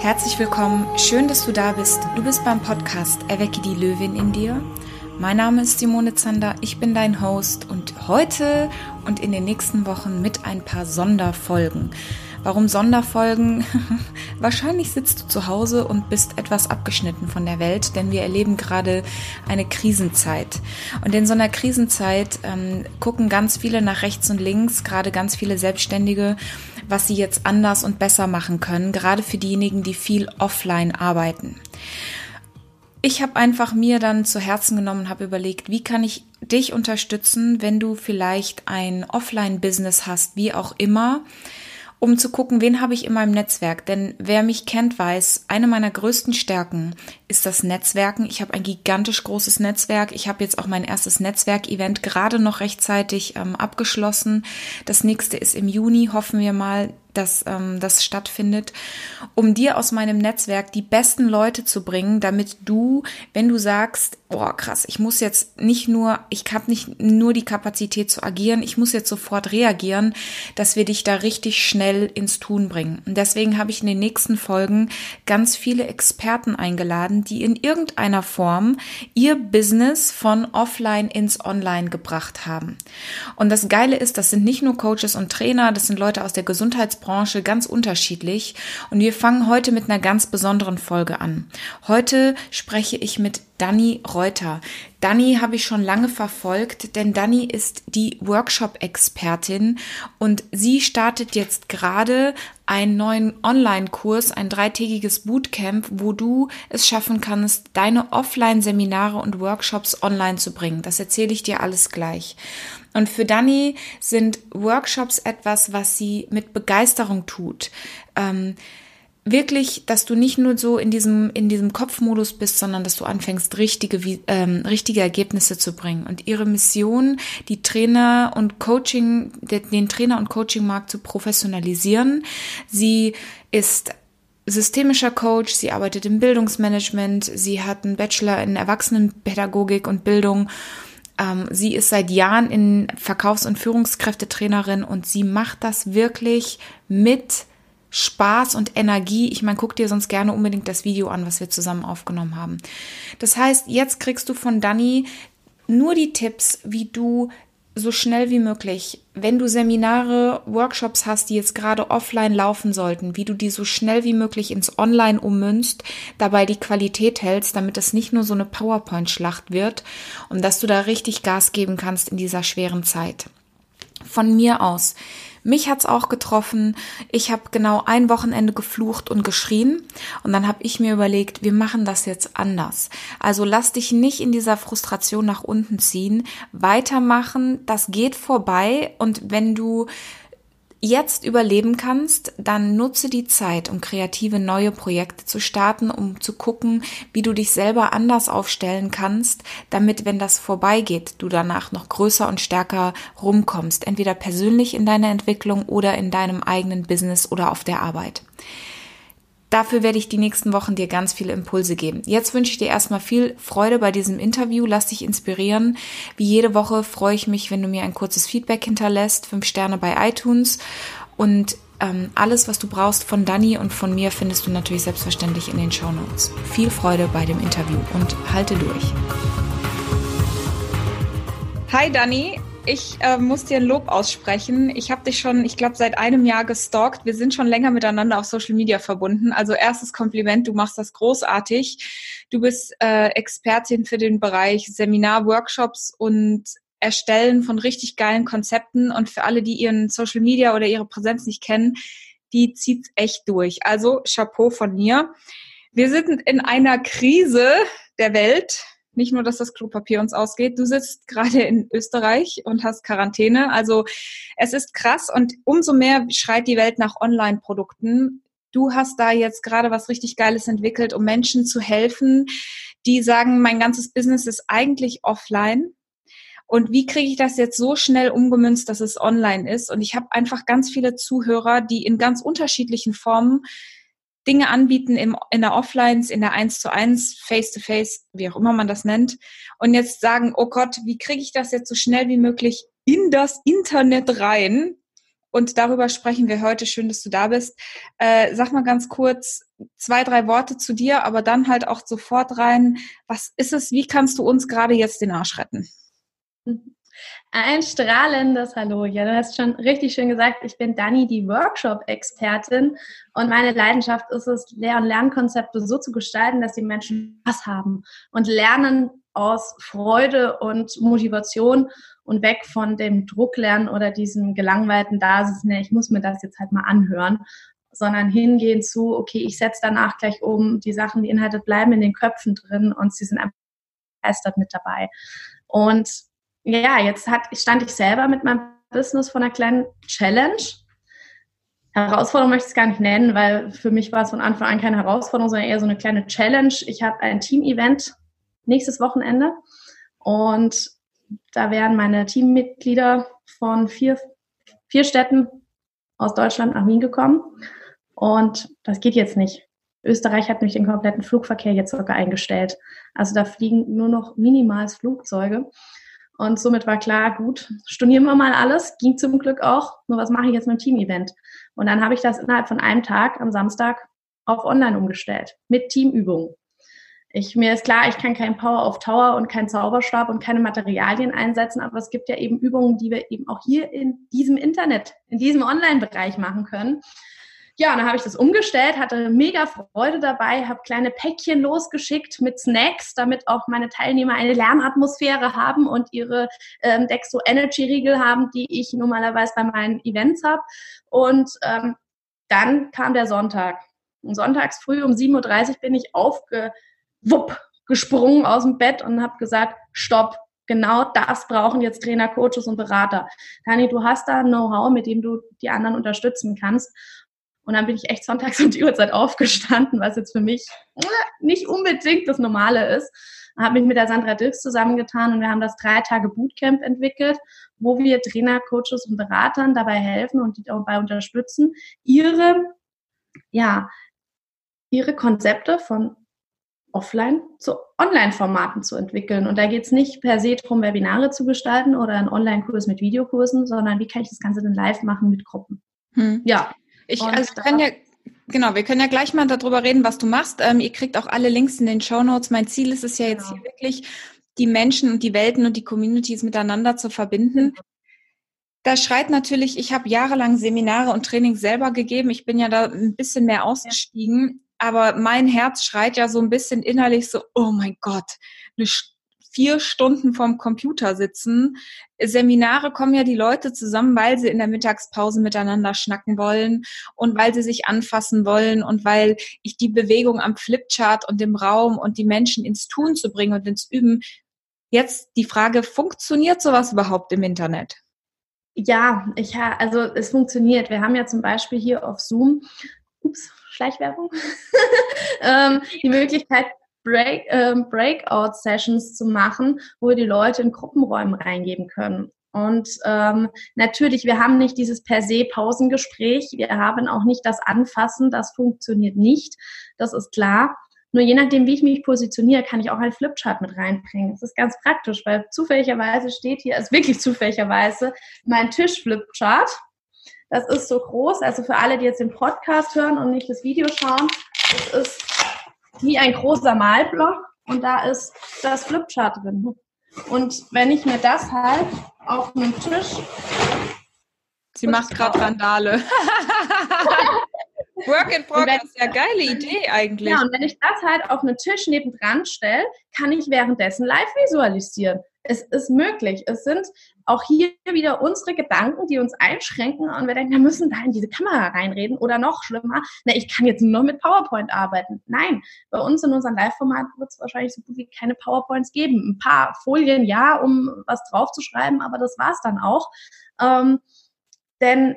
Herzlich willkommen, schön, dass du da bist. Du bist beim Podcast Erwecke die Löwin in dir. Mein Name ist Simone Zander, ich bin dein Host und heute und in den nächsten Wochen mit ein paar Sonderfolgen. Warum Sonderfolgen? Wahrscheinlich sitzt du zu Hause und bist etwas abgeschnitten von der Welt, denn wir erleben gerade eine Krisenzeit. Und in so einer Krisenzeit ähm, gucken ganz viele nach rechts und links, gerade ganz viele Selbstständige, was sie jetzt anders und besser machen können, gerade für diejenigen, die viel offline arbeiten. Ich habe einfach mir dann zu Herzen genommen und habe überlegt, wie kann ich dich unterstützen, wenn du vielleicht ein Offline-Business hast, wie auch immer, um zu gucken, wen habe ich in meinem Netzwerk. Denn wer mich kennt, weiß, eine meiner größten Stärken ist das Netzwerken. Ich habe ein gigantisch großes Netzwerk. Ich habe jetzt auch mein erstes Netzwerkevent gerade noch rechtzeitig ähm, abgeschlossen. Das nächste ist im Juni, hoffen wir mal dass ähm, das stattfindet, um dir aus meinem Netzwerk die besten Leute zu bringen, damit du, wenn du sagst, boah, krass, ich muss jetzt nicht nur, ich habe nicht nur die Kapazität zu agieren, ich muss jetzt sofort reagieren, dass wir dich da richtig schnell ins Tun bringen. Und deswegen habe ich in den nächsten Folgen ganz viele Experten eingeladen, die in irgendeiner Form ihr Business von offline ins Online gebracht haben. Und das Geile ist, das sind nicht nur Coaches und Trainer, das sind Leute aus der Gesundheitsbranche, Branche ganz unterschiedlich und wir fangen heute mit einer ganz besonderen Folge an. Heute spreche ich mit Dani Reuter. Dani habe ich schon lange verfolgt, denn Dani ist die Workshop-Expertin und sie startet jetzt gerade einen neuen Online-Kurs, ein dreitägiges Bootcamp, wo du es schaffen kannst, deine Offline-Seminare und Workshops online zu bringen. Das erzähle ich dir alles gleich. Und für Dani sind Workshops etwas, was sie mit Begeisterung tut. Ähm, wirklich, dass du nicht nur so in diesem, in diesem Kopfmodus bist, sondern dass du anfängst, richtige, ähm, richtige Ergebnisse zu bringen. Und ihre Mission, die Trainer und Coaching, den Trainer- und Coachingmarkt zu professionalisieren. Sie ist systemischer Coach, sie arbeitet im Bildungsmanagement, sie hat einen Bachelor in Erwachsenenpädagogik und Bildung ähm, sie ist seit Jahren in Verkaufs- und Führungskräftetrainerin und sie macht das wirklich mit Spaß und Energie. Ich meine, guck dir sonst gerne unbedingt das Video an, was wir zusammen aufgenommen haben. Das heißt, jetzt kriegst du von Dani nur die Tipps, wie du so schnell wie möglich, wenn du Seminare, Workshops hast, die jetzt gerade offline laufen sollten, wie du die so schnell wie möglich ins Online ummünzt, dabei die Qualität hältst, damit das nicht nur so eine PowerPoint-Schlacht wird und dass du da richtig Gas geben kannst in dieser schweren Zeit. Von mir aus mich hat's auch getroffen. Ich habe genau ein Wochenende geflucht und geschrien und dann habe ich mir überlegt, wir machen das jetzt anders. Also lass dich nicht in dieser Frustration nach unten ziehen, weitermachen, das geht vorbei und wenn du jetzt überleben kannst, dann nutze die Zeit, um kreative neue Projekte zu starten, um zu gucken, wie du dich selber anders aufstellen kannst, damit, wenn das vorbeigeht, du danach noch größer und stärker rumkommst, entweder persönlich in deiner Entwicklung oder in deinem eigenen Business oder auf der Arbeit. Dafür werde ich die nächsten Wochen dir ganz viele Impulse geben. Jetzt wünsche ich dir erstmal viel Freude bei diesem Interview. Lass dich inspirieren. Wie jede Woche freue ich mich, wenn du mir ein kurzes Feedback hinterlässt. Fünf Sterne bei iTunes. Und ähm, alles, was du brauchst von Dani und von mir, findest du natürlich selbstverständlich in den Show Notes. Viel Freude bei dem Interview und halte durch. Hi Dani, ich äh, muss dir ein Lob aussprechen. Ich habe dich schon, ich glaube, seit einem Jahr gestalkt. Wir sind schon länger miteinander auf Social Media verbunden. Also erstes Kompliment, du machst das großartig. Du bist äh, Expertin für den Bereich Seminar, Workshops und Erstellen von richtig geilen Konzepten. Und für alle, die ihren Social Media oder ihre Präsenz nicht kennen, die zieht echt durch. Also Chapeau von mir. Wir sind in einer Krise der Welt nicht nur, dass das Klopapier uns ausgeht. Du sitzt gerade in Österreich und hast Quarantäne. Also es ist krass und umso mehr schreit die Welt nach Online-Produkten. Du hast da jetzt gerade was richtig Geiles entwickelt, um Menschen zu helfen, die sagen, mein ganzes Business ist eigentlich offline. Und wie kriege ich das jetzt so schnell umgemünzt, dass es online ist? Und ich habe einfach ganz viele Zuhörer, die in ganz unterschiedlichen Formen Dinge anbieten im, in der Offlines, in der 1 zu 1, Face to Face, wie auch immer man das nennt. Und jetzt sagen, oh Gott, wie kriege ich das jetzt so schnell wie möglich in das Internet rein? Und darüber sprechen wir heute. Schön, dass du da bist. Äh, sag mal ganz kurz zwei, drei Worte zu dir, aber dann halt auch sofort rein. Was ist es? Wie kannst du uns gerade jetzt den Arsch retten? Ein strahlendes Hallo. Ja, du hast schon richtig schön gesagt, ich bin Dani, die Workshop-Expertin. Und meine Leidenschaft ist es, Lehr- und Lernkonzepte so zu gestalten, dass die Menschen Spaß haben und lernen aus Freude und Motivation und weg von dem Drucklernen oder diesem gelangweilten Dasein, ich muss mir das jetzt halt mal anhören, sondern hingehen zu, okay, ich setze danach gleich um, die Sachen, die Inhalte bleiben in den Köpfen drin und sie sind einfach begeistert mit dabei. Und ja, jetzt hat, stand ich selber mit meinem Business von einer kleinen Challenge. Herausforderung möchte ich es gar nicht nennen, weil für mich war es von Anfang an keine Herausforderung, sondern eher so eine kleine Challenge. Ich habe ein Team-Event nächstes Wochenende und da werden meine Teammitglieder von vier, vier Städten aus Deutschland nach Wien gekommen und das geht jetzt nicht. Österreich hat nämlich den kompletten Flugverkehr jetzt sogar eingestellt. Also da fliegen nur noch minimal Flugzeuge. Und somit war klar, gut, stornieren wir mal alles. Ging zum Glück auch. Nur was mache ich jetzt mit dem Team-Event? Und dann habe ich das innerhalb von einem Tag am Samstag auf online umgestellt. Mit Teamübungen. Ich, mir ist klar, ich kann kein Power of Tower und kein Zauberstab und keine Materialien einsetzen, aber es gibt ja eben Übungen, die wir eben auch hier in diesem Internet, in diesem Online-Bereich machen können. Ja, und dann habe ich das umgestellt, hatte mega Freude dabei, habe kleine Päckchen losgeschickt mit Snacks, damit auch meine Teilnehmer eine Lernatmosphäre haben und ihre ähm, Dexo Energy Riegel haben, die ich normalerweise bei meinen Events habe. Und ähm, dann kam der Sonntag. Und sonntags früh um 7.30 Uhr bin ich aufgewupp gesprungen aus dem Bett und habe gesagt, stopp, genau das brauchen jetzt Trainer, Coaches und Berater. Tani, du hast da Know-how, mit dem du die anderen unterstützen kannst. Und dann bin ich echt sonntags um die Uhrzeit aufgestanden, was jetzt für mich äh, nicht unbedingt das Normale ist. Habe mich mit der Sandra Dirks zusammengetan und wir haben das drei Tage Bootcamp entwickelt, wo wir Trainer, Coaches und Beratern dabei helfen und die dabei unterstützen, ihre, ja, ihre Konzepte von offline zu Online-Formaten zu entwickeln. Und da geht es nicht per se darum, Webinare zu gestalten oder einen Online-Kurs mit Videokursen, sondern wie kann ich das Ganze denn live machen mit Gruppen. Hm. Ja, ich, also ich kann ja, genau, wir können ja gleich mal darüber reden, was du machst. Ähm, ihr kriegt auch alle Links in den Show Notes. Mein Ziel ist es ja jetzt genau. hier wirklich, die Menschen und die Welten und die Communities miteinander zu verbinden. Genau. Da schreit natürlich, ich habe jahrelang Seminare und Trainings selber gegeben. Ich bin ja da ein bisschen mehr ausgestiegen. Aber mein Herz schreit ja so ein bisschen innerlich so, oh mein Gott, eine vier Stunden vorm Computer sitzen. Seminare kommen ja die Leute zusammen, weil sie in der Mittagspause miteinander schnacken wollen und weil sie sich anfassen wollen und weil ich die Bewegung am Flipchart und im Raum und die Menschen ins Tun zu bringen und ins Üben. Jetzt die Frage, funktioniert sowas überhaupt im Internet? Ja, ich ha also es funktioniert. Wir haben ja zum Beispiel hier auf Zoom, ups, Schleichwerbung, ähm, die Möglichkeit, Break, äh, Breakout-Sessions zu machen, wo wir die Leute in Gruppenräumen reingeben können. Und ähm, natürlich, wir haben nicht dieses per se Pausengespräch, wir haben auch nicht das Anfassen, das funktioniert nicht, das ist klar. Nur je nachdem, wie ich mich positioniere, kann ich auch ein Flipchart mit reinbringen. Das ist ganz praktisch, weil zufälligerweise steht hier, also wirklich zufälligerweise, mein Tisch-Flipchart. Das ist so groß, also für alle, die jetzt den Podcast hören und nicht das Video schauen, das ist wie ein großer Malblock und da ist das Flipchart drin. Und wenn ich mir das halt auf einem Tisch. Sie macht gerade Randale. Work in Progress, ja geile Idee eigentlich. Ja, und wenn ich das halt auf einen Tisch nebendran stelle, kann ich währenddessen live visualisieren. Es ist möglich. Es sind auch hier wieder unsere Gedanken, die uns einschränken und wir denken, wir müssen da in diese Kamera reinreden oder noch schlimmer, na, ich kann jetzt nur mit PowerPoint arbeiten. Nein, bei uns in unserem Live-Format wird es wahrscheinlich so gut wie keine PowerPoints geben. Ein paar Folien, ja, um was draufzuschreiben, aber das war es dann auch. Ähm, denn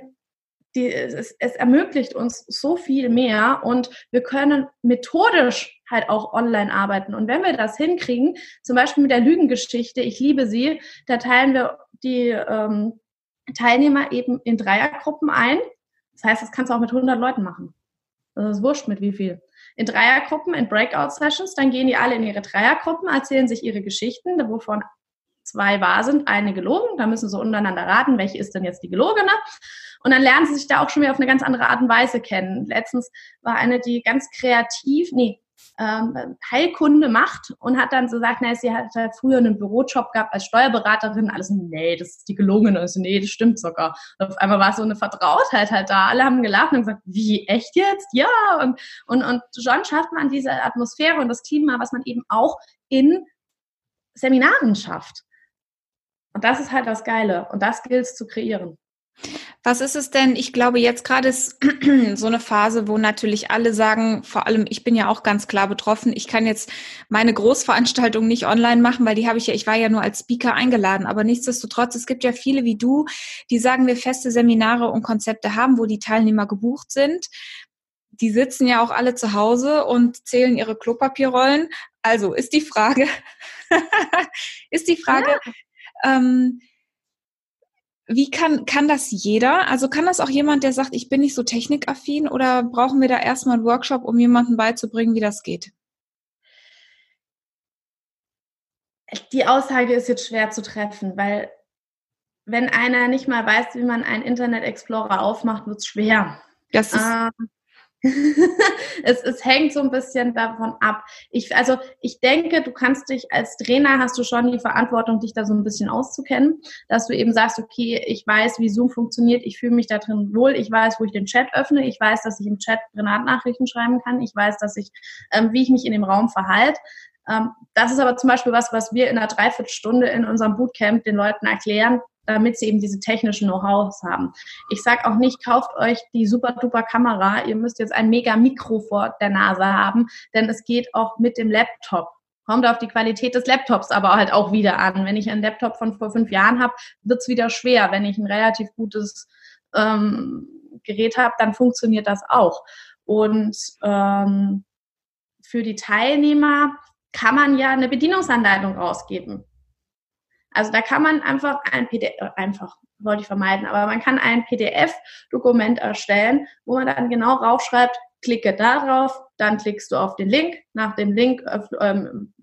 die, es, es ermöglicht uns so viel mehr und wir können methodisch halt auch online arbeiten. Und wenn wir das hinkriegen, zum Beispiel mit der Lügengeschichte, ich liebe sie, da teilen wir die ähm, Teilnehmer eben in Dreiergruppen ein. Das heißt, das kannst du auch mit 100 Leuten machen. Das ist wurscht mit wie viel. In Dreiergruppen, in Breakout-Sessions, dann gehen die alle in ihre Dreiergruppen, erzählen sich ihre Geschichten, wovon zwei wahr sind, eine gelogen. Da müssen sie untereinander raten, welche ist denn jetzt die gelogene. Und dann lernen sie sich da auch schon wieder auf eine ganz andere Art und Weise kennen. Letztens war eine, die ganz kreativ, nee, ähm, Heilkunde macht und hat dann so gesagt, na, sie hat halt früher einen Bürojob gehabt als Steuerberaterin. Alles, nee, das ist die gelungene. Also, nee, das stimmt sogar. Und auf einmal war so eine Vertrautheit halt da. Alle haben gelacht und gesagt, wie, echt jetzt? Ja. Und, und, und schon schafft man diese Atmosphäre und das Klima, was man eben auch in Seminaren schafft. Und das ist halt das Geile. Und das gilt es zu kreieren. Was ist es denn? Ich glaube, jetzt gerade ist so eine Phase, wo natürlich alle sagen, vor allem ich bin ja auch ganz klar betroffen. Ich kann jetzt meine Großveranstaltung nicht online machen, weil die habe ich ja, ich war ja nur als Speaker eingeladen. Aber nichtsdestotrotz, es gibt ja viele wie du, die sagen, wir feste Seminare und Konzepte haben, wo die Teilnehmer gebucht sind. Die sitzen ja auch alle zu Hause und zählen ihre Klopapierrollen. Also ist die Frage, ist die Frage, ja. ähm, wie kann, kann das jeder? Also kann das auch jemand, der sagt, ich bin nicht so technikaffin oder brauchen wir da erstmal einen Workshop, um jemandem beizubringen, wie das geht? Die Aussage ist jetzt schwer zu treffen, weil wenn einer nicht mal weiß, wie man einen Internet Explorer aufmacht, wird es schwer. Das ist, ähm, es, es hängt so ein bisschen davon ab. Ich, also ich denke, du kannst dich als Trainer hast du schon die Verantwortung, dich da so ein bisschen auszukennen, dass du eben sagst, okay, ich weiß, wie Zoom funktioniert, ich fühle mich da drin wohl, ich weiß, wo ich den Chat öffne, ich weiß, dass ich im Chat Privatnachrichten schreiben kann, ich weiß, dass ich, ähm, wie ich mich in dem Raum verhalte. Ähm, das ist aber zum Beispiel was, was wir in einer Dreiviertelstunde in unserem Bootcamp den Leuten erklären, damit sie eben diese technischen Know-hows haben. Ich sage auch nicht, kauft euch die super duper Kamera, ihr müsst jetzt ein mega Mikro vor der Nase haben, denn es geht auch mit dem Laptop. Kommt auf die Qualität des Laptops aber halt auch wieder an. Wenn ich einen Laptop von vor fünf Jahren habe, wird es wieder schwer. Wenn ich ein relativ gutes ähm, Gerät habe, dann funktioniert das auch. Und ähm, für die Teilnehmer kann man ja eine Bedienungsanleitung rausgeben. Also da kann man einfach ein PDF, äh, einfach wollte ich vermeiden, aber man kann ein PDF-Dokument erstellen, wo man dann genau raufschreibt, klicke darauf, dann klickst du auf den Link, nach dem Link ähm,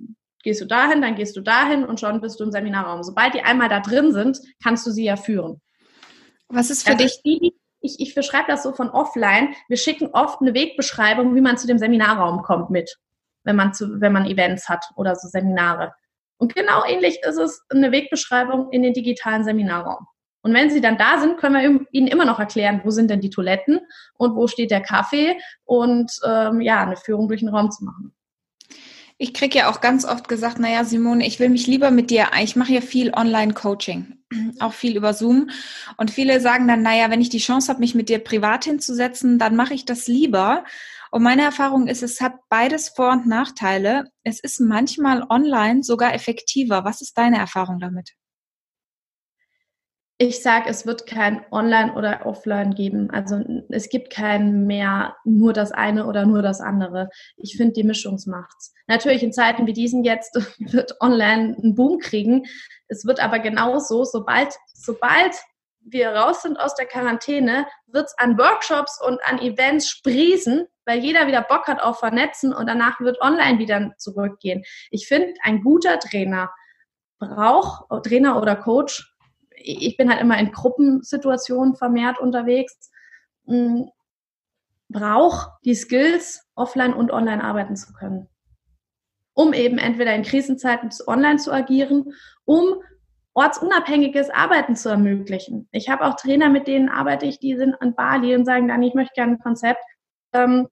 gehst du dahin, dann gehst du dahin und schon bist du im Seminarraum. Sobald die einmal da drin sind, kannst du sie ja führen. Was ist für also dich? Die, ich, ich beschreibe das so von offline. Wir schicken oft eine Wegbeschreibung, wie man zu dem Seminarraum kommt mit, wenn man zu, wenn man Events hat oder so Seminare. Und genau ähnlich ist es eine Wegbeschreibung in den digitalen Seminarraum. Und wenn Sie dann da sind, können wir Ihnen immer noch erklären, wo sind denn die Toiletten und wo steht der Kaffee und ähm, ja, eine Führung durch den Raum zu machen. Ich kriege ja auch ganz oft gesagt, naja, Simone, ich will mich lieber mit dir, ich mache ja viel Online-Coaching, auch viel über Zoom. Und viele sagen dann, naja, wenn ich die Chance habe, mich mit dir privat hinzusetzen, dann mache ich das lieber. Und meine Erfahrung ist, es hat beides Vor- und Nachteile. Es ist manchmal online sogar effektiver. Was ist deine Erfahrung damit? Ich sage, es wird kein Online oder Offline geben. Also es gibt kein mehr nur das eine oder nur das andere. Ich finde, die Mischung macht's. Natürlich in Zeiten wie diesen jetzt wird Online einen Boom kriegen. Es wird aber genauso, sobald, sobald wir raus sind aus der Quarantäne, wird es an Workshops und an Events sprießen, weil jeder wieder Bock hat auf Vernetzen und danach wird online wieder zurückgehen. Ich finde, ein guter Trainer braucht, Trainer oder Coach, ich bin halt immer in Gruppensituationen vermehrt unterwegs, mm, braucht die Skills, offline und online arbeiten zu können. Um eben entweder in Krisenzeiten online zu agieren, um ortsunabhängiges Arbeiten zu ermöglichen. Ich habe auch Trainer, mit denen arbeite ich, die sind an Bali und sagen dann, ich möchte gerne ein Konzept, ähm,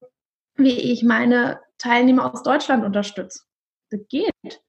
wie ich meine Teilnehmer aus Deutschland unterstütze. Das geht.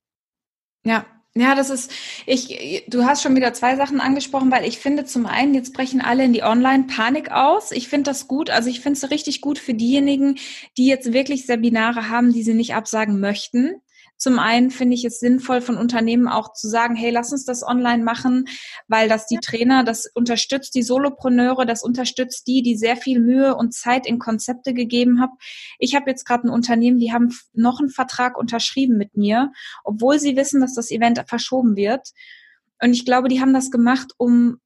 Ja, ja, das ist, ich, du hast schon wieder zwei Sachen angesprochen, weil ich finde zum einen, jetzt brechen alle in die Online-Panik aus. Ich finde das gut. Also ich finde es richtig gut für diejenigen, die jetzt wirklich Seminare haben, die sie nicht absagen möchten. Zum einen finde ich es sinnvoll von Unternehmen auch zu sagen, hey, lass uns das online machen, weil das die Trainer, das unterstützt die Solopreneure, das unterstützt die, die sehr viel Mühe und Zeit in Konzepte gegeben haben. Ich habe jetzt gerade ein Unternehmen, die haben noch einen Vertrag unterschrieben mit mir, obwohl sie wissen, dass das Event verschoben wird. Und ich glaube, die haben das gemacht, um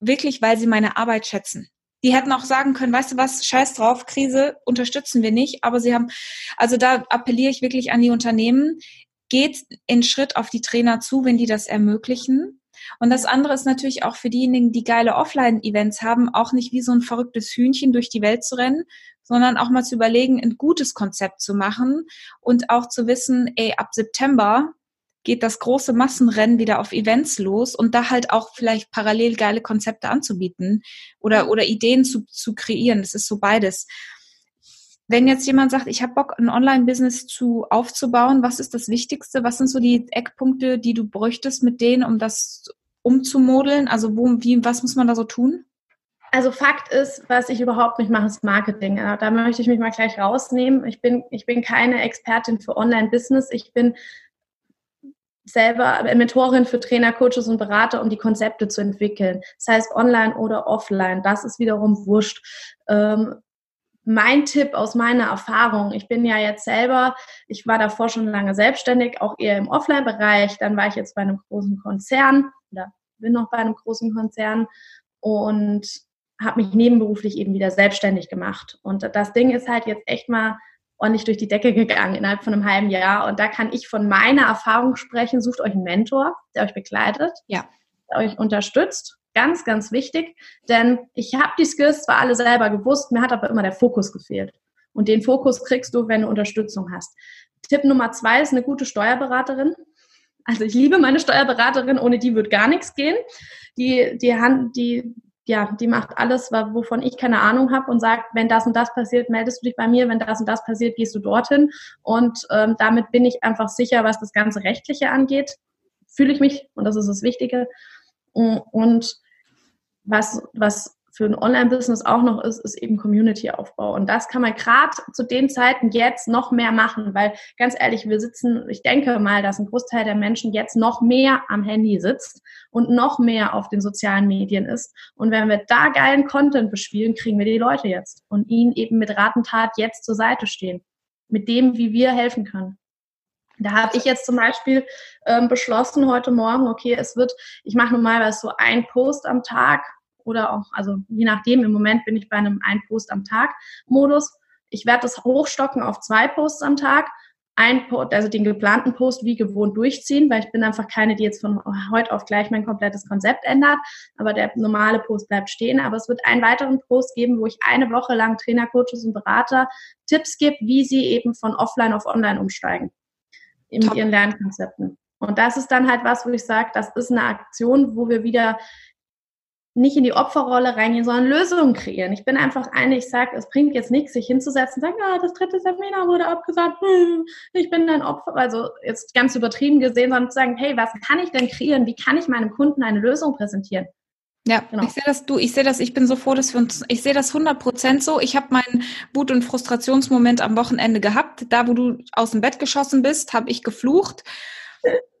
wirklich, weil sie meine Arbeit schätzen. Die hätten auch sagen können, weißt du was, scheiß drauf, Krise unterstützen wir nicht. Aber sie haben, also da appelliere ich wirklich an die Unternehmen, geht in Schritt auf die Trainer zu, wenn die das ermöglichen. Und das andere ist natürlich auch für diejenigen, die geile Offline-Events haben, auch nicht wie so ein verrücktes Hühnchen durch die Welt zu rennen, sondern auch mal zu überlegen, ein gutes Konzept zu machen und auch zu wissen, ey, ab September geht das große Massenrennen wieder auf Events los und da halt auch vielleicht parallel geile Konzepte anzubieten oder, oder Ideen zu, zu kreieren. Das ist so beides. Wenn jetzt jemand sagt, ich habe Bock, ein Online-Business zu aufzubauen, was ist das Wichtigste? Was sind so die Eckpunkte, die du bräuchtest mit denen, um das umzumodeln? Also wo, wie, was muss man da so tun? Also Fakt ist, was ich überhaupt nicht mache, ist Marketing. Da möchte ich mich mal gleich rausnehmen. Ich bin, ich bin keine Expertin für Online-Business. Ich bin selber Mentorin für Trainer, Coaches und Berater, um die Konzepte zu entwickeln. Das heißt online oder offline. Das ist wiederum wurscht. Ähm, mein Tipp aus meiner Erfahrung, ich bin ja jetzt selber, ich war davor schon lange selbstständig, auch eher im Offline-Bereich. Dann war ich jetzt bei einem großen Konzern oder bin noch bei einem großen Konzern und habe mich nebenberuflich eben wieder selbstständig gemacht. Und das Ding ist halt jetzt echt mal ordentlich durch die Decke gegangen innerhalb von einem halben Jahr. Und da kann ich von meiner Erfahrung sprechen. Sucht euch einen Mentor, der euch begleitet, ja. der euch unterstützt. Ganz, ganz wichtig, denn ich habe die Skills zwar alle selber gewusst, mir hat aber immer der Fokus gefehlt. Und den Fokus kriegst du, wenn du Unterstützung hast. Tipp Nummer zwei ist eine gute Steuerberaterin. Also ich liebe meine Steuerberaterin, ohne die wird gar nichts gehen. Die, die, Hand, die ja, die macht alles, wovon ich keine Ahnung habe und sagt, wenn das und das passiert, meldest du dich bei mir, wenn das und das passiert, gehst du dorthin. Und ähm, damit bin ich einfach sicher, was das ganze Rechtliche angeht. Fühle ich mich, und das ist das Wichtige. Und was, was für ein Online-Business auch noch ist, ist eben Community-Aufbau. Und das kann man gerade zu den Zeiten jetzt noch mehr machen, weil ganz ehrlich, wir sitzen, ich denke mal, dass ein Großteil der Menschen jetzt noch mehr am Handy sitzt und noch mehr auf den sozialen Medien ist. Und wenn wir da geilen Content bespielen, kriegen wir die Leute jetzt und ihnen eben mit Ratentat jetzt zur Seite stehen. Mit dem, wie wir helfen können. Da habe ich jetzt zum Beispiel ähm, beschlossen heute Morgen, okay, es wird, ich mache normalerweise so ein Post am Tag oder auch, also je nachdem, im Moment bin ich bei einem ein Post am Tag Modus. Ich werde das hochstocken auf zwei Posts am Tag. Ein Post, also den geplanten Post wie gewohnt durchziehen, weil ich bin einfach keine, die jetzt von heute auf gleich mein komplettes Konzept ändert. Aber der normale Post bleibt stehen. Aber es wird einen weiteren Post geben, wo ich eine Woche lang Trainer, Coaches und Berater Tipps gebe, wie sie eben von offline auf online umsteigen in Top. ihren Lernkonzepten. Und das ist dann halt was, wo ich sage, das ist eine Aktion, wo wir wieder nicht in die Opferrolle reingehen, sondern Lösungen kreieren. Ich bin einfach eine, ich sage, es bringt jetzt nichts, sich hinzusetzen und sagen, ja, das dritte Seminar wurde abgesagt, hm, ich bin ein Opfer, also jetzt ganz übertrieben gesehen, sondern zu sagen, hey, was kann ich denn kreieren? Wie kann ich meinem Kunden eine Lösung präsentieren? Ja, genau. ich sehe das, du, ich sehe das, ich bin so froh, dass wir uns, ich sehe das 100 Prozent so. Ich habe meinen Wut- und Frustrationsmoment am Wochenende gehabt. Da, wo du aus dem Bett geschossen bist, habe ich geflucht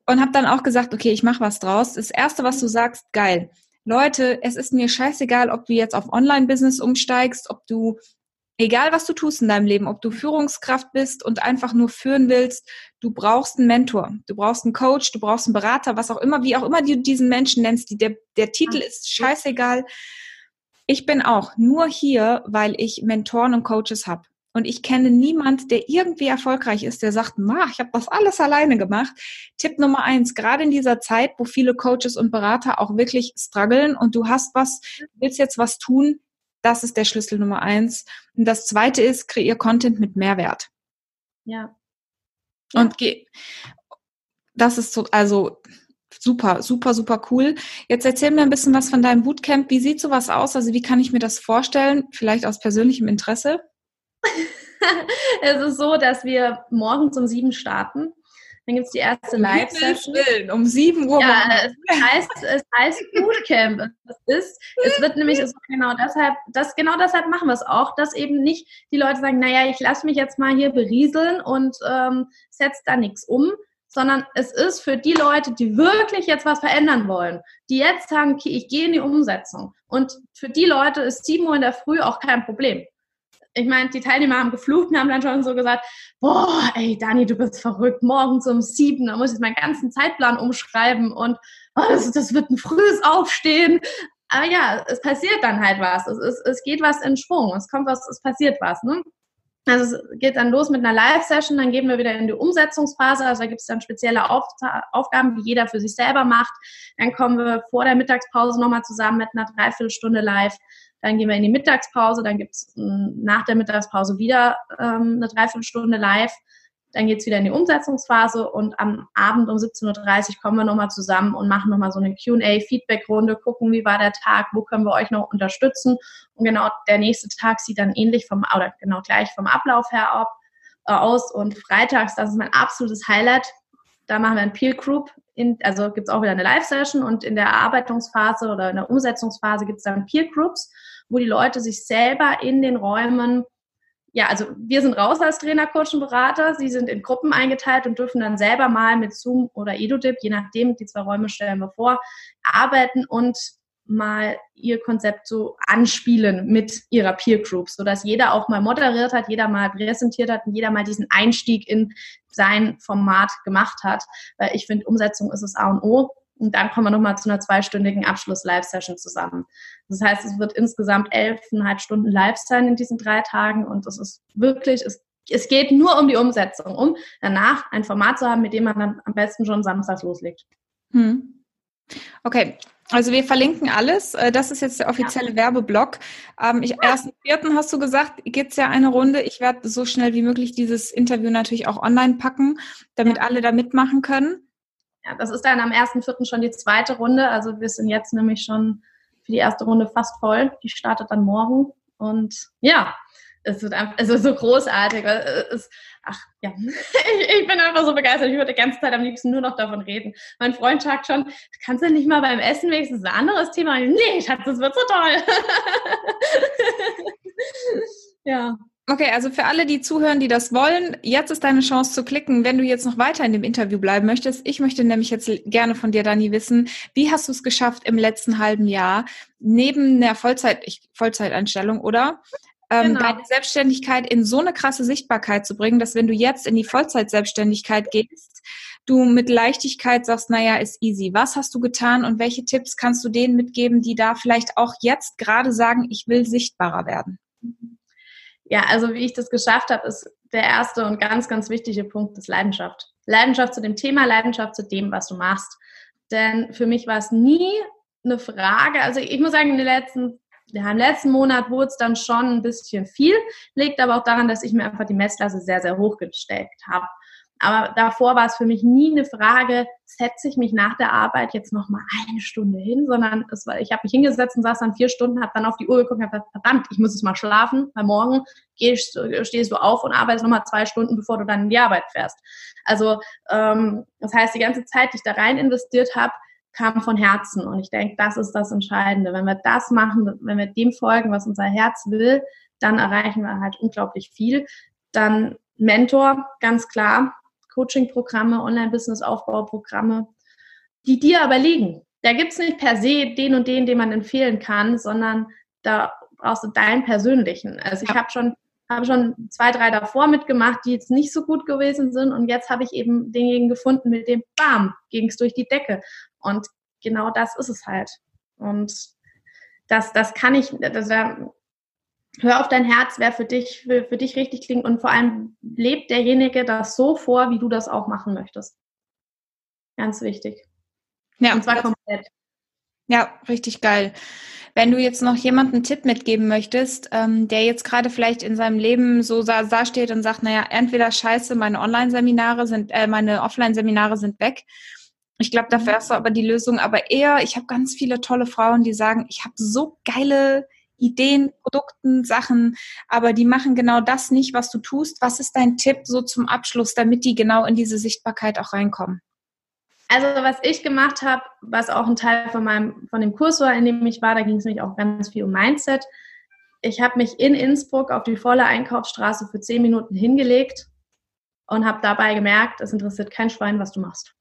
und habe dann auch gesagt, okay, ich mache was draus. Das Erste, was du sagst, geil. Leute, es ist mir scheißegal, ob du jetzt auf Online-Business umsteigst, ob du, egal was du tust in deinem Leben, ob du Führungskraft bist und einfach nur führen willst, du brauchst einen Mentor, du brauchst einen Coach, du brauchst einen Berater, was auch immer, wie auch immer du diesen Menschen nennst, die, der, der Titel ist scheißegal. Ich bin auch nur hier, weil ich Mentoren und Coaches habe. Und ich kenne niemand, der irgendwie erfolgreich ist, der sagt, ma, ich habe das alles alleine gemacht. Tipp Nummer eins, gerade in dieser Zeit, wo viele Coaches und Berater auch wirklich strugglen und du hast was, willst jetzt was tun, das ist der Schlüssel Nummer eins. Und das zweite ist, kreier Content mit Mehrwert. Ja. Und geh, das ist so, also super, super, super cool. Jetzt erzähl mir ein bisschen was von deinem Bootcamp. Wie sieht sowas aus? Also wie kann ich mir das vorstellen? Vielleicht aus persönlichem Interesse? es ist so, dass wir morgens um sieben starten. Dann gibt es die erste Live-Session. Um sieben Uhr. Ja, es heißt, es heißt Bootcamp. Es, ist, es wird nämlich genau deshalb, das, genau deshalb machen wir es auch, dass eben nicht die Leute sagen, naja, ich lasse mich jetzt mal hier berieseln und ähm, setze da nichts um, sondern es ist für die Leute, die wirklich jetzt was verändern wollen, die jetzt sagen, okay, ich gehe in die Umsetzung. Und für die Leute ist sieben Uhr in der Früh auch kein Problem ich meine, die Teilnehmer haben geflucht und haben dann schon so gesagt, boah, ey, Dani, du bist verrückt, morgens um sieben, da muss ich meinen ganzen Zeitplan umschreiben und oh, das, das wird ein frühes Aufstehen. Aber ja, es passiert dann halt was. Es, es, es geht was in Schwung. Es kommt was, es passiert was. Ne? Also es geht dann los mit einer Live-Session, dann gehen wir wieder in die Umsetzungsphase. Also da gibt es dann spezielle Auf Aufgaben, die jeder für sich selber macht. Dann kommen wir vor der Mittagspause nochmal zusammen mit einer Dreiviertelstunde live. Dann gehen wir in die Mittagspause, dann gibt es nach der Mittagspause wieder ähm, eine Dreiviertelstunde live. Dann geht's wieder in die Umsetzungsphase und am Abend um 17.30 Uhr kommen wir nochmal zusammen und machen nochmal so eine QA-Feedback-Runde, gucken, wie war der Tag, wo können wir euch noch unterstützen. Und genau der nächste Tag sieht dann ähnlich vom, oder genau gleich vom Ablauf her ab, äh, aus. Und freitags, das ist mein absolutes Highlight, da machen wir ein Peer Group, in, also gibt's auch wieder eine Live-Session und in der Erarbeitungsphase oder in der Umsetzungsphase gibt's dann Peer Groups, wo die Leute sich selber in den Räumen ja, also wir sind raus als Trainer, Coach und Berater. Sie sind in Gruppen eingeteilt und dürfen dann selber mal mit Zoom oder EduDip, je nachdem, die zwei Räume stellen wir vor, arbeiten und mal ihr Konzept so anspielen mit ihrer Peer Group, sodass jeder auch mal moderiert hat, jeder mal präsentiert hat und jeder mal diesen Einstieg in sein Format gemacht hat. Weil ich finde, Umsetzung ist das A und O. Und dann kommen wir nochmal zu einer zweistündigen Abschluss-Live-Session zusammen. Das heißt, es wird insgesamt elfeinhalb Stunden live sein in diesen drei Tagen und es ist wirklich, es, es geht nur um die Umsetzung, um danach ein Format zu haben, mit dem man dann am besten schon samstags loslegt. Hm. Okay, also wir verlinken alles. Äh, das ist jetzt der offizielle ja. Werbeblock. Ähm, ich, ersten vierten hast du gesagt, gibt es ja eine Runde. Ich werde so schnell wie möglich dieses Interview natürlich auch online packen, damit ja. alle da mitmachen können. Ja, das ist dann am 1.4. schon die zweite Runde. Also wir sind jetzt nämlich schon für die erste Runde fast voll. Die startet dann morgen. Und ja, es wird einfach, also so großartig. Es, ach ja, ich, bin einfach so begeistert. Ich würde die ganze Zeit am liebsten nur noch davon reden. Mein Freund sagt schon, kannst du nicht mal beim Essen wenigstens ein anderes Thema? Nee, Schatz, das wird so toll. ja. Okay, also für alle, die zuhören, die das wollen, jetzt ist deine Chance zu klicken, wenn du jetzt noch weiter in dem Interview bleiben möchtest. Ich möchte nämlich jetzt gerne von dir, Dani, wissen, wie hast du es geschafft im letzten halben Jahr, neben der Vollzeit, Vollzeiteinstellung, oder? Ähm, genau. deine Selbstständigkeit in so eine krasse Sichtbarkeit zu bringen, dass wenn du jetzt in die Vollzeitselbstständigkeit gehst, du mit Leichtigkeit sagst, naja, ist easy. Was hast du getan und welche Tipps kannst du denen mitgeben, die da vielleicht auch jetzt gerade sagen, ich will sichtbarer werden? Ja, also wie ich das geschafft habe, ist der erste und ganz, ganz wichtige Punkt ist Leidenschaft. Leidenschaft zu dem Thema, Leidenschaft zu dem, was du machst. Denn für mich war es nie eine Frage, also ich muss sagen, in den letzten, ja, im letzten Monat wurde es dann schon ein bisschen viel, liegt aber auch daran, dass ich mir einfach die Messlasse sehr, sehr hoch gesteckt habe. Aber davor war es für mich nie eine Frage, setze ich mich nach der Arbeit jetzt noch mal eine Stunde hin, sondern es war, ich habe mich hingesetzt und saß dann vier Stunden, habe dann auf die Uhr geguckt und habe gesagt, verdammt, ich muss jetzt mal schlafen, weil morgen gehst, stehst du auf und arbeitest noch mal zwei Stunden, bevor du dann in die Arbeit fährst. Also ähm, das heißt, die ganze Zeit, die ich da rein investiert habe, kam von Herzen. Und ich denke, das ist das Entscheidende. Wenn wir das machen, wenn wir dem folgen, was unser Herz will, dann erreichen wir halt unglaublich viel. Dann Mentor, ganz klar. Coaching-Programme, Online-Business-Aufbauprogramme, die dir aber liegen. Da gibt es nicht per se den und den, den man empfehlen kann, sondern da brauchst du deinen persönlichen. Also ich habe schon habe schon zwei, drei davor mitgemacht, die jetzt nicht so gut gewesen sind. Und jetzt habe ich eben denjenigen gefunden, mit dem Bam, ging es durch die Decke. Und genau das ist es halt. Und das, das kann ich, das, hör auf dein Herz, wer für dich, für, für dich richtig klingt und vor allem lebt derjenige das so vor, wie du das auch machen möchtest. Ganz wichtig. Ja, und zwar komplett. Ja, richtig geil. Wenn du jetzt noch jemanden einen Tipp mitgeben möchtest, ähm, der jetzt gerade vielleicht in seinem Leben so da, da steht und sagt, naja, entweder scheiße, meine Online-Seminare sind, äh, meine Offline-Seminare sind weg. Ich glaube, dafür hast du aber die Lösung. Aber eher, ich habe ganz viele tolle Frauen, die sagen, ich habe so geile Ideen, Produkten, Sachen, aber die machen genau das nicht, was du tust. Was ist dein Tipp so zum Abschluss, damit die genau in diese Sichtbarkeit auch reinkommen? Also was ich gemacht habe, was auch ein Teil von meinem von dem Kurs war, in dem ich war, da ging es nämlich auch ganz viel um Mindset. Ich habe mich in Innsbruck auf die volle Einkaufsstraße für zehn Minuten hingelegt und habe dabei gemerkt, es interessiert kein Schwein, was du machst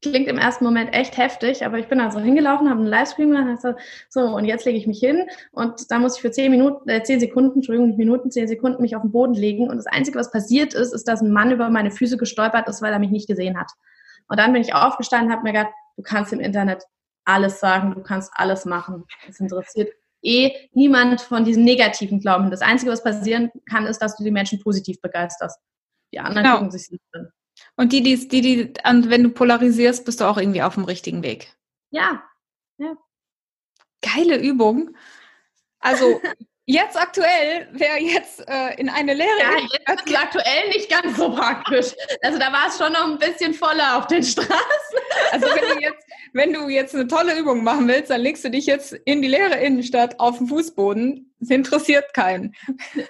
klingt im ersten Moment echt heftig, aber ich bin also hingelaufen, habe einen Livestream gemacht, so, so und jetzt lege ich mich hin und da muss ich für zehn Minuten, äh, zehn Sekunden, Entschuldigung, nicht Minuten, zehn Sekunden mich auf den Boden legen und das Einzige, was passiert ist, ist, dass ein Mann über meine Füße gestolpert ist, weil er mich nicht gesehen hat. Und dann bin ich aufgestanden, habe mir gedacht, du kannst im Internet alles sagen, du kannst alles machen. Es interessiert eh niemand von diesem negativen Glauben. Das Einzige, was passieren kann, ist, dass du die Menschen positiv begeisterst. Die anderen genau. gucken sich nicht an. Und die, die, die, die, wenn du polarisierst, bist du auch irgendwie auf dem richtigen Weg. Ja, ja. Geile Übung. Also Jetzt aktuell, wer jetzt äh, in eine Lehre. Ja, jetzt ist aktuell nicht ganz so praktisch. Also da war es schon noch ein bisschen voller auf den Straßen. Also wenn du jetzt, wenn du jetzt eine tolle Übung machen willst, dann legst du dich jetzt in die leere Innenstadt auf den Fußboden. Das interessiert keinen.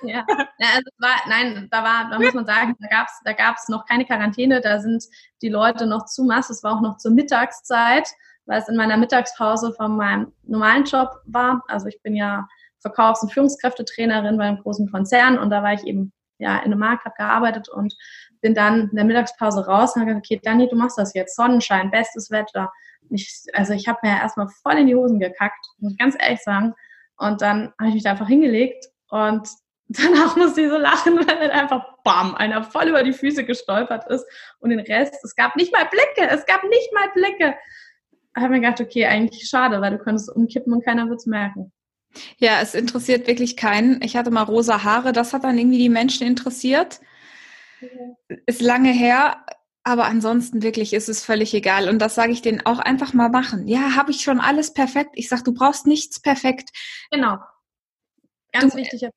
Ja, ja also war, nein, da war, da muss man sagen, da gab es da gab's noch keine Quarantäne, da sind die Leute noch zu Mass. Es war auch noch zur Mittagszeit, weil es in meiner Mittagspause von meinem normalen Job war. Also ich bin ja Verkaufs- und Führungskräftetrainerin bei einem großen Konzern und da war ich eben ja in einem Markt, habe gearbeitet und bin dann in der Mittagspause raus und habe gesagt, okay, Dani, du machst das jetzt, Sonnenschein, bestes Wetter. Ich, also ich habe mir ja erstmal voll in die Hosen gekackt, muss ich ganz ehrlich sagen. Und dann habe ich mich da einfach hingelegt und danach musste ich so lachen, weil dann einfach bam, einer voll über die Füße gestolpert ist und den Rest, es gab nicht mal Blicke, es gab nicht mal Blicke. Ich habe mir gedacht, okay, eigentlich schade, weil du könntest umkippen und keiner wird es merken. Ja, es interessiert wirklich keinen. Ich hatte mal rosa Haare, das hat dann irgendwie die Menschen interessiert. Ist lange her, aber ansonsten wirklich ist es völlig egal. Und das sage ich denen auch einfach mal machen. Ja, habe ich schon alles perfekt. Ich sage, du brauchst nichts perfekt. Genau. Ganz du, wichtig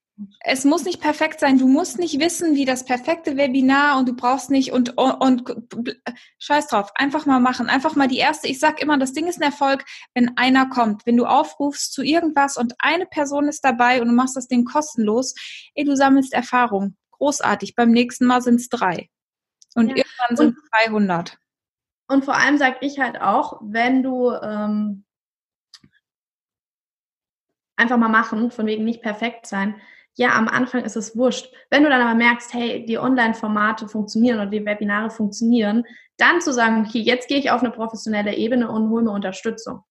es muss nicht perfekt sein. Du musst nicht wissen, wie das perfekte Webinar und du brauchst nicht und, und, und scheiß drauf. Einfach mal machen. Einfach mal die erste. Ich sag immer, das Ding ist ein Erfolg, wenn einer kommt. Wenn du aufrufst zu irgendwas und eine Person ist dabei und du machst das Ding kostenlos, ey, du sammelst Erfahrung. Großartig. Beim nächsten Mal sind es drei. Und ja. irgendwann sind es 300. Und vor allem sage ich halt auch, wenn du ähm, einfach mal machen, von wegen nicht perfekt sein, ja, am Anfang ist es wurscht. Wenn du dann aber merkst, hey, die Online-Formate funktionieren oder die Webinare funktionieren, dann zu sagen, okay, jetzt gehe ich auf eine professionelle Ebene und hole mir Unterstützung.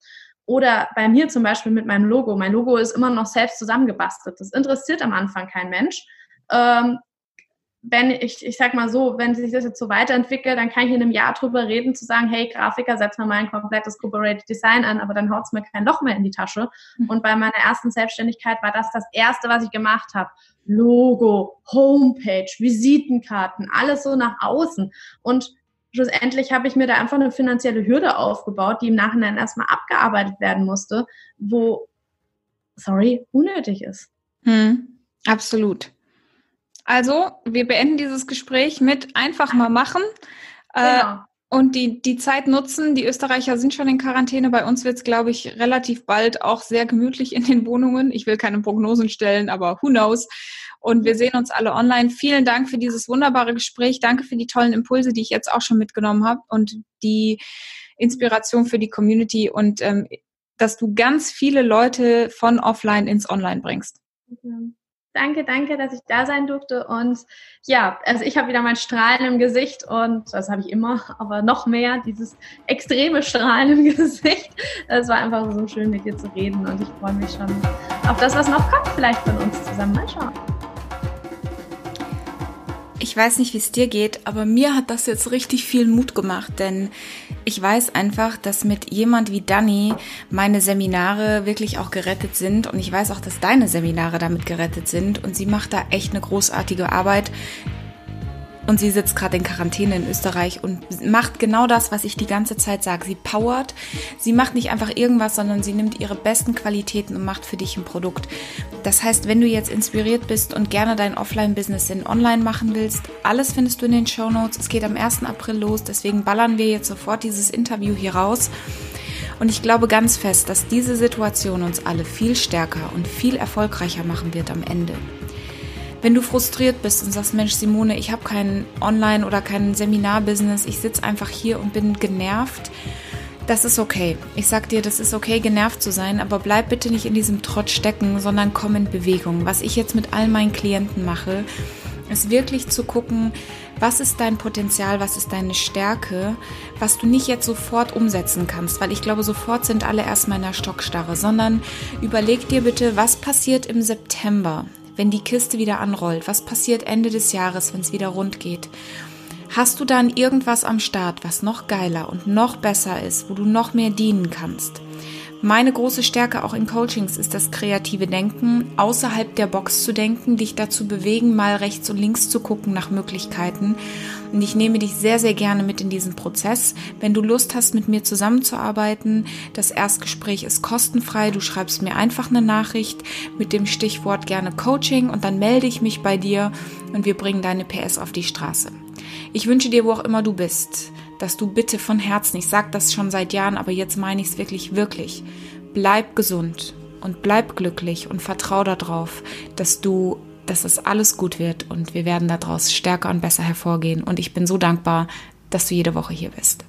Oder bei mir zum Beispiel mit meinem Logo. Mein Logo ist immer noch selbst zusammengebastelt. Das interessiert am Anfang kein Mensch. Ähm, wenn ich, ich sag mal so, wenn sich das jetzt so weiterentwickelt, dann kann ich in einem Jahr drüber reden, zu sagen, hey, Grafiker, setz mal ein komplettes Corporate Design an, aber dann haut es mir kein Loch mehr in die Tasche. Mhm. Und bei meiner ersten Selbstständigkeit war das das Erste, was ich gemacht habe. Logo, Homepage, Visitenkarten, alles so nach außen. Und schlussendlich habe ich mir da einfach eine finanzielle Hürde aufgebaut, die im Nachhinein erstmal abgearbeitet werden musste, wo, sorry, unnötig ist. Hm, absolut. Also, wir beenden dieses Gespräch mit einfach mal machen. Äh, genau. Äh, und die, die Zeit nutzen. Die Österreicher sind schon in Quarantäne. Bei uns wird es, glaube ich, relativ bald auch sehr gemütlich in den Wohnungen. Ich will keine Prognosen stellen, aber who knows. Und wir sehen uns alle online. Vielen Dank für dieses wunderbare Gespräch. Danke für die tollen Impulse, die ich jetzt auch schon mitgenommen habe und die Inspiration für die Community und ähm, dass du ganz viele Leute von offline ins Online bringst. Mhm. Danke, danke, dass ich da sein durfte. Und ja, also ich habe wieder mein Strahlen im Gesicht und das habe ich immer, aber noch mehr, dieses extreme Strahlen im Gesicht. Es war einfach so schön, mit dir zu reden und ich freue mich schon auf das, was noch kommt, vielleicht von uns zusammen. Mal schauen. Ich weiß nicht, wie es dir geht, aber mir hat das jetzt richtig viel Mut gemacht, denn ich weiß einfach, dass mit jemand wie Dani meine Seminare wirklich auch gerettet sind und ich weiß auch, dass deine Seminare damit gerettet sind und sie macht da echt eine großartige Arbeit und sie sitzt gerade in Quarantäne in Österreich und macht genau das, was ich die ganze Zeit sage. Sie powert, sie macht nicht einfach irgendwas, sondern sie nimmt ihre besten Qualitäten und macht für dich ein Produkt. Das heißt, wenn du jetzt inspiriert bist und gerne dein Offline-Business in Online machen willst, alles findest du in den Show Notes. Es geht am 1. April los, deswegen ballern wir jetzt sofort dieses Interview hier raus. Und ich glaube ganz fest, dass diese Situation uns alle viel stärker und viel erfolgreicher machen wird am Ende. Wenn du frustriert bist und sagst, Mensch, Simone, ich habe kein Online- oder kein Seminarbusiness, ich sitze einfach hier und bin genervt, das ist okay. Ich sag dir, das ist okay, genervt zu sein, aber bleib bitte nicht in diesem Trott stecken, sondern komm in Bewegung. Was ich jetzt mit all meinen Klienten mache, ist wirklich zu gucken, was ist dein Potenzial, was ist deine Stärke, was du nicht jetzt sofort umsetzen kannst, weil ich glaube, sofort sind alle erstmal in der Stockstarre, sondern überleg dir bitte, was passiert im September, wenn die Kiste wieder anrollt? Was passiert Ende des Jahres, wenn es wieder rund geht? Hast du dann irgendwas am Start, was noch geiler und noch besser ist, wo du noch mehr dienen kannst? Meine große Stärke auch in Coachings ist das kreative Denken, außerhalb der Box zu denken, dich dazu bewegen, mal rechts und links zu gucken nach Möglichkeiten. Und ich nehme dich sehr, sehr gerne mit in diesen Prozess. Wenn du Lust hast, mit mir zusammenzuarbeiten, das Erstgespräch ist kostenfrei. Du schreibst mir einfach eine Nachricht mit dem Stichwort gerne Coaching und dann melde ich mich bei dir und wir bringen deine PS auf die Straße. Ich wünsche dir, wo auch immer du bist, dass du bitte von Herzen, ich sage das schon seit Jahren, aber jetzt meine ich es wirklich, wirklich, bleib gesund und bleib glücklich und vertrau darauf, dass du, dass es alles gut wird und wir werden daraus stärker und besser hervorgehen. Und ich bin so dankbar, dass du jede Woche hier bist.